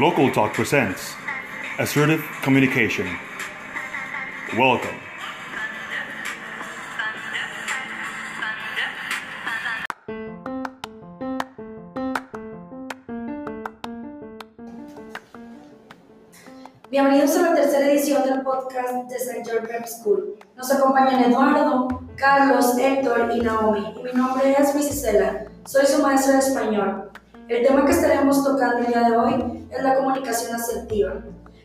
Local Talk presents Assertive Communication. Welcome. Bienvenidos a la tercera edición del podcast de St. George Prep School. Nos acompañan Eduardo, Carlos, Héctor y Naomi. Y mi nombre es Cela. Soy su maestra de español. El tema que estaremos tocando el día de hoy es la comunicación asertiva.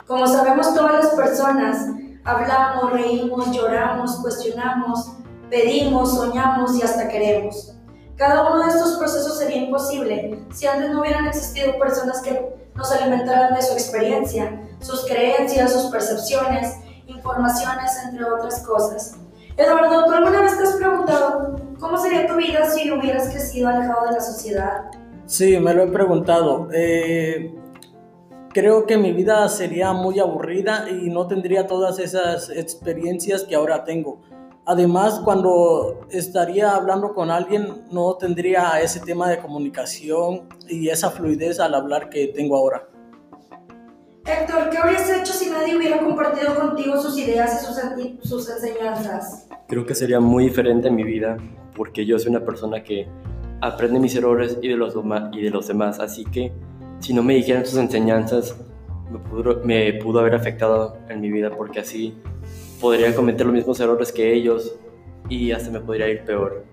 Como sabemos, todas las personas hablamos, reímos, lloramos, cuestionamos, pedimos, soñamos y hasta queremos. Cada uno de estos procesos sería imposible si antes no hubieran existido personas que nos alimentaran de su experiencia, sus creencias, sus percepciones, informaciones, entre otras cosas. Eduardo, ¿tú alguna vez te has preguntado cómo sería tu vida si hubieras crecido alejado de la sociedad? Sí, me lo he preguntado. Eh, creo que mi vida sería muy aburrida y no tendría todas esas experiencias que ahora tengo. Además, cuando estaría hablando con alguien, no tendría ese tema de comunicación y esa fluidez al hablar que tengo ahora. Héctor, ¿qué habrías hecho si nadie hubiera compartido contigo sus ideas y sus, enseñanzas? Creo que sería muy diferente en mi vida, porque yo soy una persona que aprende mis errores y de los, y de los demás, así que si no me dijeran sus enseñanzas, me pudo, me pudo haber afectado en mi vida, porque así podría cometer los mismos errores que ellos y hasta me podría ir peor.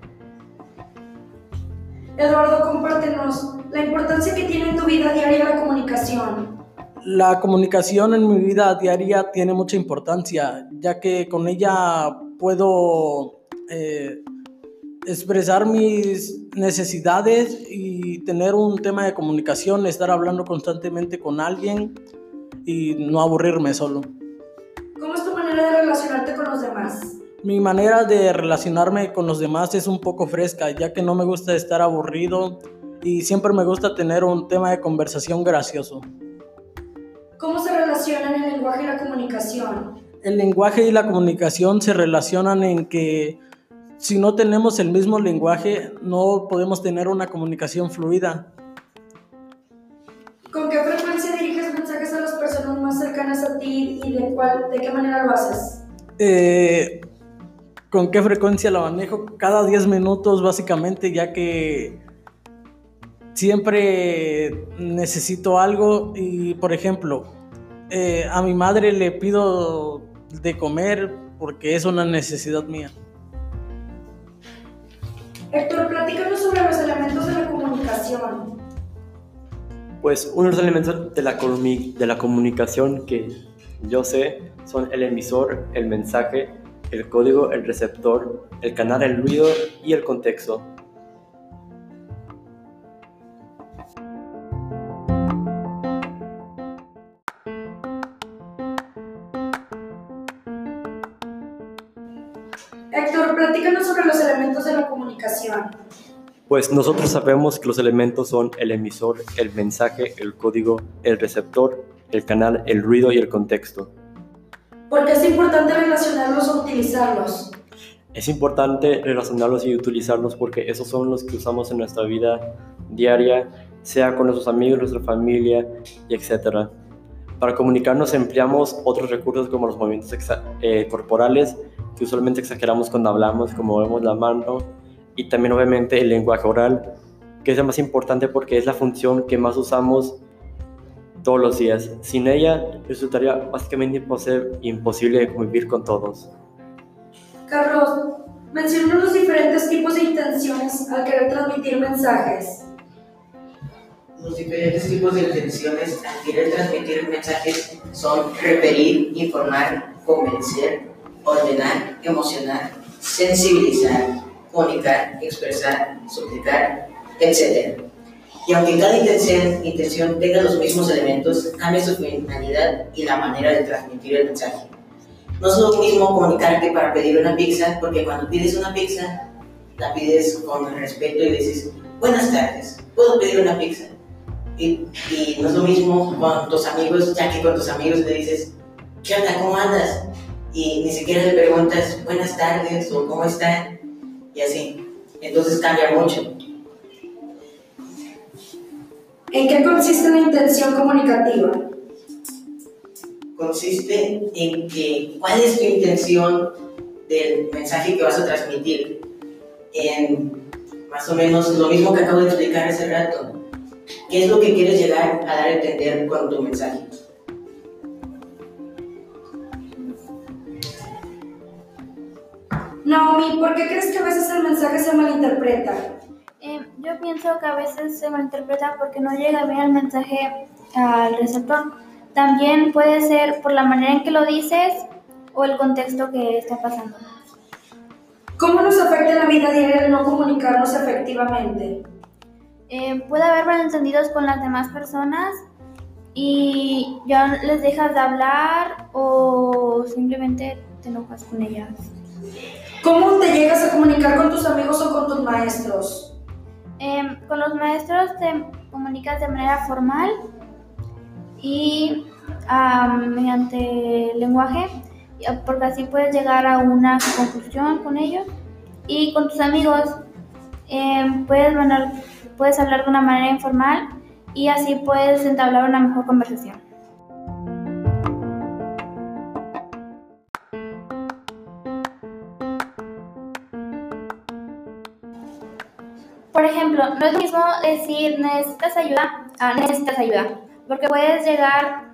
Eduardo, compártenos la importancia que tiene en tu vida diaria la comunicación. La comunicación en mi vida diaria tiene mucha importancia, ya que con ella puedo eh, expresar mis necesidades y tener un tema de comunicación, estar hablando constantemente con alguien y no aburrirme solo de relacionarte con los demás? Mi manera de relacionarme con los demás es un poco fresca, ya que no me gusta estar aburrido y siempre me gusta tener un tema de conversación gracioso. ¿Cómo se relacionan el lenguaje y la comunicación? El lenguaje y la comunicación se relacionan en que si no tenemos el mismo lenguaje no podemos tener una comunicación fluida. ¿Con qué frecuencia diriges mensajes a las personas más cercanas a ti y de, cuál, de qué manera lo haces? Eh, ¿Con qué frecuencia lo manejo? Cada 10 minutos básicamente, ya que siempre necesito algo y, por ejemplo, eh, a mi madre le pido de comer porque es una necesidad mía. Héctor, platícanos sobre los elementos de la comunicación. Pues uno de los elementos de la, de la comunicación que yo sé son el emisor, el mensaje, el código, el receptor, el canal, el ruido y el contexto. Héctor, platícanos sobre los elementos de la comunicación. Pues nosotros sabemos que los elementos son el emisor, el mensaje, el código, el receptor, el canal, el ruido y el contexto. ¿Por qué es importante relacionarlos o utilizarlos? Es importante relacionarlos y utilizarlos porque esos son los que usamos en nuestra vida diaria, sea con nuestros amigos, nuestra familia y etc. Para comunicarnos empleamos otros recursos como los movimientos eh, corporales que usualmente exageramos cuando hablamos, como movemos la mano, y también obviamente el lenguaje oral, que es la más importante porque es la función que más usamos todos los días. Sin ella resultaría básicamente imposible convivir con todos. Carlos, menciona los diferentes tipos de intenciones al querer transmitir mensajes. Los diferentes tipos de intenciones al querer transmitir mensajes son referir, informar, convencer, ordenar, emocionar, sensibilizar, comunicar, expresar, suplicar, etc. Y aunque cada intención, intención tenga los mismos elementos, cambia su finalidad y la manera de transmitir el mensaje. No es lo mismo comunicarte para pedir una pizza, porque cuando pides una pizza, la pides con respeto y dices, buenas tardes, ¿puedo pedir una pizza? Y, y, no es lo mismo con tus amigos, ya que con tus amigos le dices, ¿qué onda? ¿Cómo andas? Y ni siquiera le preguntas, buenas tardes o cómo están y así. Entonces cambia mucho. ¿En qué consiste la intención comunicativa? Consiste en que cuál es tu intención del mensaje que vas a transmitir. En más o menos lo mismo que acabo de explicar hace rato. ¿Qué es lo que quieres llegar a dar a entender con tu mensaje? Naomi, ¿por qué crees que a veces el mensaje se malinterpreta? Eh, yo pienso que a veces se malinterpreta porque no llega bien el mensaje al receptor. También puede ser por la manera en que lo dices o el contexto que está pasando. ¿Cómo nos afecta en la vida diaria el no comunicarnos efectivamente? Eh, puede haber malentendidos con las demás personas y ya les dejas de hablar o simplemente te enojas con ellas. ¿Cómo te llegas a comunicar con tus amigos o con tus maestros? Em, con los maestros te comunicas de manera formal y mediante lenguaje, y- porque así puedes llegar a una conclusión con ellos. Y con tus amigos em, puedes hablar de una manera informal y así puedes entablar una mejor conversación. Ejemplo, no es lo mismo decir necesitas ayuda a necesitas ayuda, porque puedes llegar,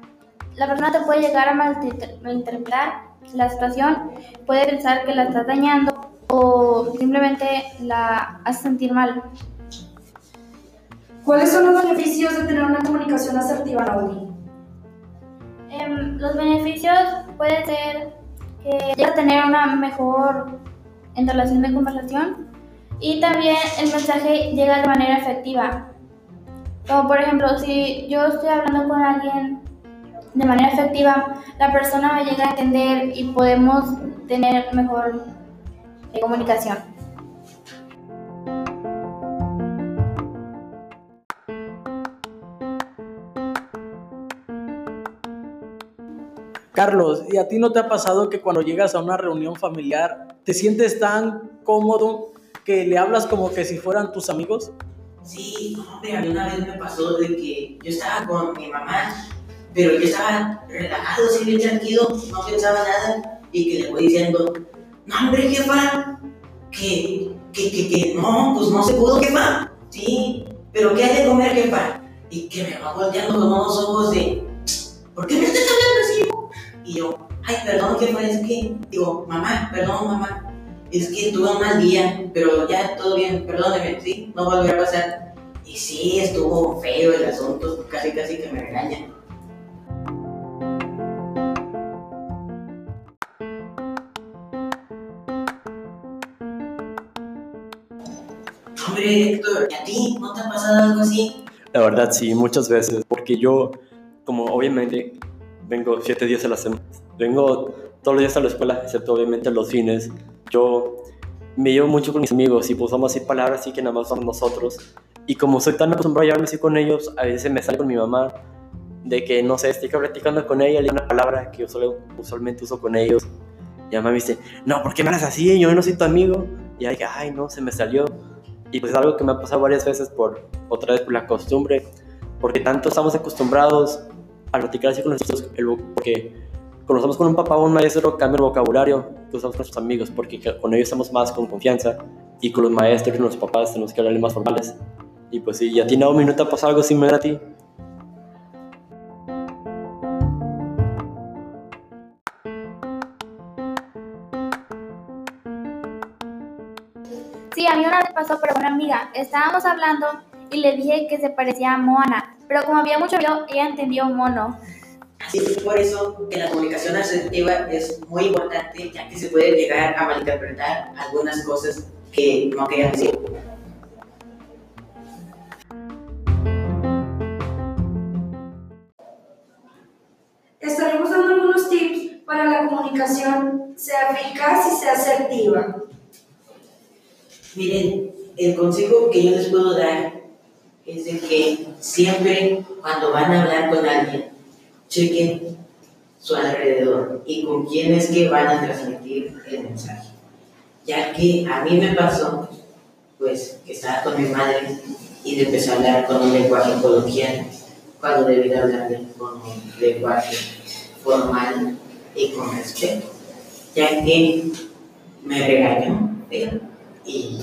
la persona te puede llegar a malinter- malinterpretar la situación, puede pensar que la estás dañando o simplemente la hace sentir mal. ¿Cuáles son los beneficios de tener una comunicación asertiva, Naomi? Em, los beneficios pueden ser que llegas a tener una mejor relación de conversación y también el mensaje llega de manera efectiva. Como por ejemplo, si yo estoy hablando con alguien de manera efectiva, la persona me llega a entender y podemos tener mejor eh, comunicación. Carlos, ¿y a ti no te ha pasado que cuando llegas a una reunión familiar te sientes tan cómodo que le hablas como que si fueran tus amigos? Sí, hombre, a mí una vez me pasó de que yo estaba con mi mamá, pero yo estaba relajado, así bien tranquilo, no pensaba nada, y que le voy diciendo, no, hombre, jefa, que, que, que, que, no, pues no se pudo, jefa, sí, pero ¿qué hay de comer, jefa? Y que me va volteando con unos ojos de, ¿por qué me estás hablando así? Y yo, ay, perdón, jefa, es que, digo, mamá, perdón, mamá, es que tuve un mal día, pero ya todo bien, perdóneme, sí, no volverá a pasar. Y sí, estuvo feo el asunto, casi casi que me regañan. Hombre, Héctor, ¿y a ti no te ha pasado algo así? La verdad, sí, muchas veces, porque yo, como obviamente vengo siete días a la semana, vengo todos los días a la escuela, excepto obviamente los fines, yo me llevo mucho con mis amigos y pues vamos palabras así que nada más somos nosotros. Y como soy tan acostumbrado a llevarme así con ellos, a veces me sale con mi mamá de que, no sé, estoy platicando con ella, le digo una palabra que yo solo, usualmente uso con ellos. Y mamá me dice, no, ¿por qué me hablas así? Yo no soy tu amigo. Y ahí, ay, no, se me salió. Y pues es algo que me ha pasado varias veces por, otra vez por la costumbre, porque tanto estamos acostumbrados a platicar así con nosotros, porque cuando estamos con un papá o un maestro cambia el vocabulario que usamos con nuestros amigos, porque con ellos estamos más con confianza y con los maestros y los papás tenemos que hablarle más formales. Y pues ¿y a ti Naomi no te algo similar a ti? Sí, a mí una vez pasó, pero con una amiga. Estábamos hablando y le dije que se parecía a Moana, pero como había mucho video, ella entendió mono. Así es por eso que la comunicación asertiva es muy importante, ya que se puede llegar a malinterpretar algunas cosas que no querían decir. Estaremos dando algunos tips para la comunicación sea eficaz y sea asertiva. Miren, el consejo que yo les puedo dar es de que siempre cuando van a hablar con alguien, chequen su alrededor y con quién es que van a transmitir el mensaje. Ya que a mí me pasó, pues, que estaba con mi madre y de empezar a hablar con un lenguaje coloquial cuando debí hablar con un lenguaje formal y con respeto, ya que me regañó y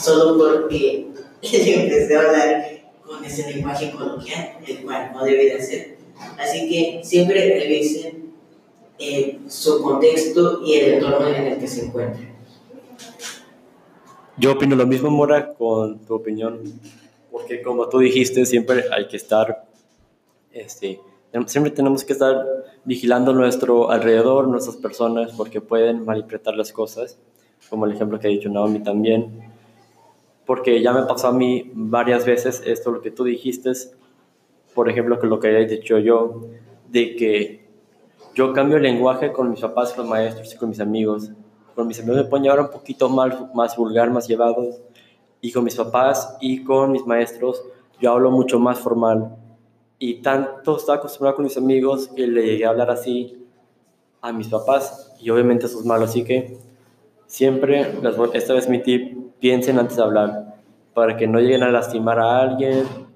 solo porque empecé a hablar con ese lenguaje coloquial, el cual no debe de hacer. Así que siempre revisen eh, su contexto y el entorno en el que se encuentran. Yo opino lo mismo, Mora, con tu opinión, porque como tú dijiste, siempre hay que estar, este, siempre tenemos que estar vigilando nuestro alrededor, nuestras personas, porque pueden malinterpretar las cosas, como el ejemplo que ha dicho Naomi también, porque ya me pasó a mí varias veces esto, lo que tú dijiste, por ejemplo, que lo que he dicho yo, de que yo cambio el lenguaje con mis papás, con maestros y con mis amigos, con mis amigos me pueden llevar un poquito más, más vulgar, más llevados. Y con mis papás y con mis maestros yo hablo mucho más formal. Y tanto estaba acostumbrado con mis amigos que le llegué a hablar así a mis papás. Y obviamente eso es malo. Así que siempre, esta vez mi tip, piensen antes de hablar. Para que no lleguen a lastimar a alguien.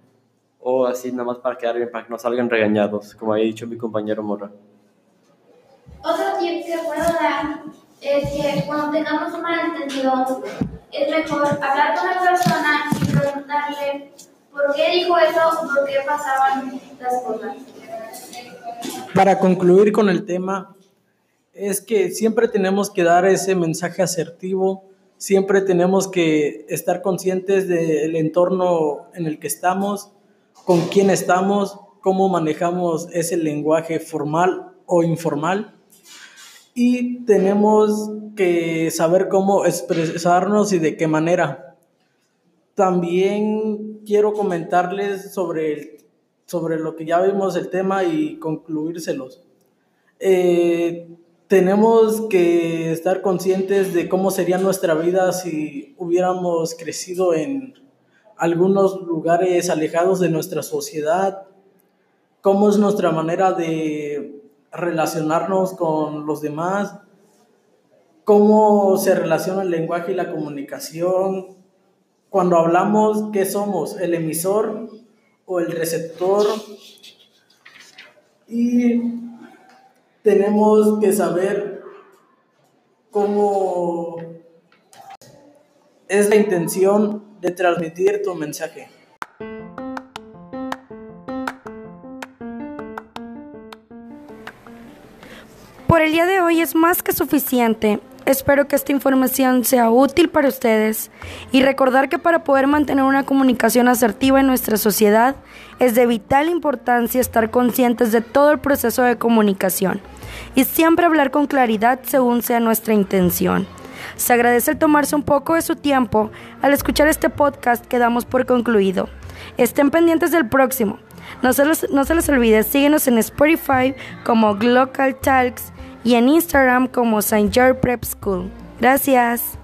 O así nada más para quedar bien, para que no salgan regañados, como había dicho mi compañero Mora. Otro tip que puedo dar es que cuando tengamos un malentendido, es mejor hablar con la persona y preguntarle por qué dijo eso o por qué pasaban las cosas. Para concluir con el tema, es que siempre tenemos que dar ese mensaje asertivo, siempre tenemos que estar conscientes del entorno en el que estamos, con quién estamos, cómo manejamos ese lenguaje formal o informal y tenemos que saber cómo expresarnos y de qué manera. También quiero comentarles sobre, sobre lo que ya vimos el tema y concluírselos. Eh, tenemos que estar conscientes de cómo sería nuestra vida si hubiéramos crecido en algunos lugares alejados de nuestra sociedad, cómo es nuestra manera de relacionarnos con los demás, cómo se relaciona el lenguaje y la comunicación. Cuando hablamos, ¿qué somos? ¿El emisor o el receptor? Y tenemos que saber cómo es la intención de transmitir tu mensaje. Por el día de hoy es más que suficiente. Espero que esta información sea útil para ustedes y recordar que para poder mantener una comunicación asertiva en nuestra sociedad es de vital importancia estar conscientes de todo el proceso de comunicación y siempre hablar con claridad según sea nuestra intención. Se agradece el tomarse un poco de su tiempo al escuchar este podcast que damos por concluido. Estén pendientes del próximo. No se, los, no se les olvide, síguenos en Spotify como Glocal Talks y en Instagram como St. George Prep School. Gracias.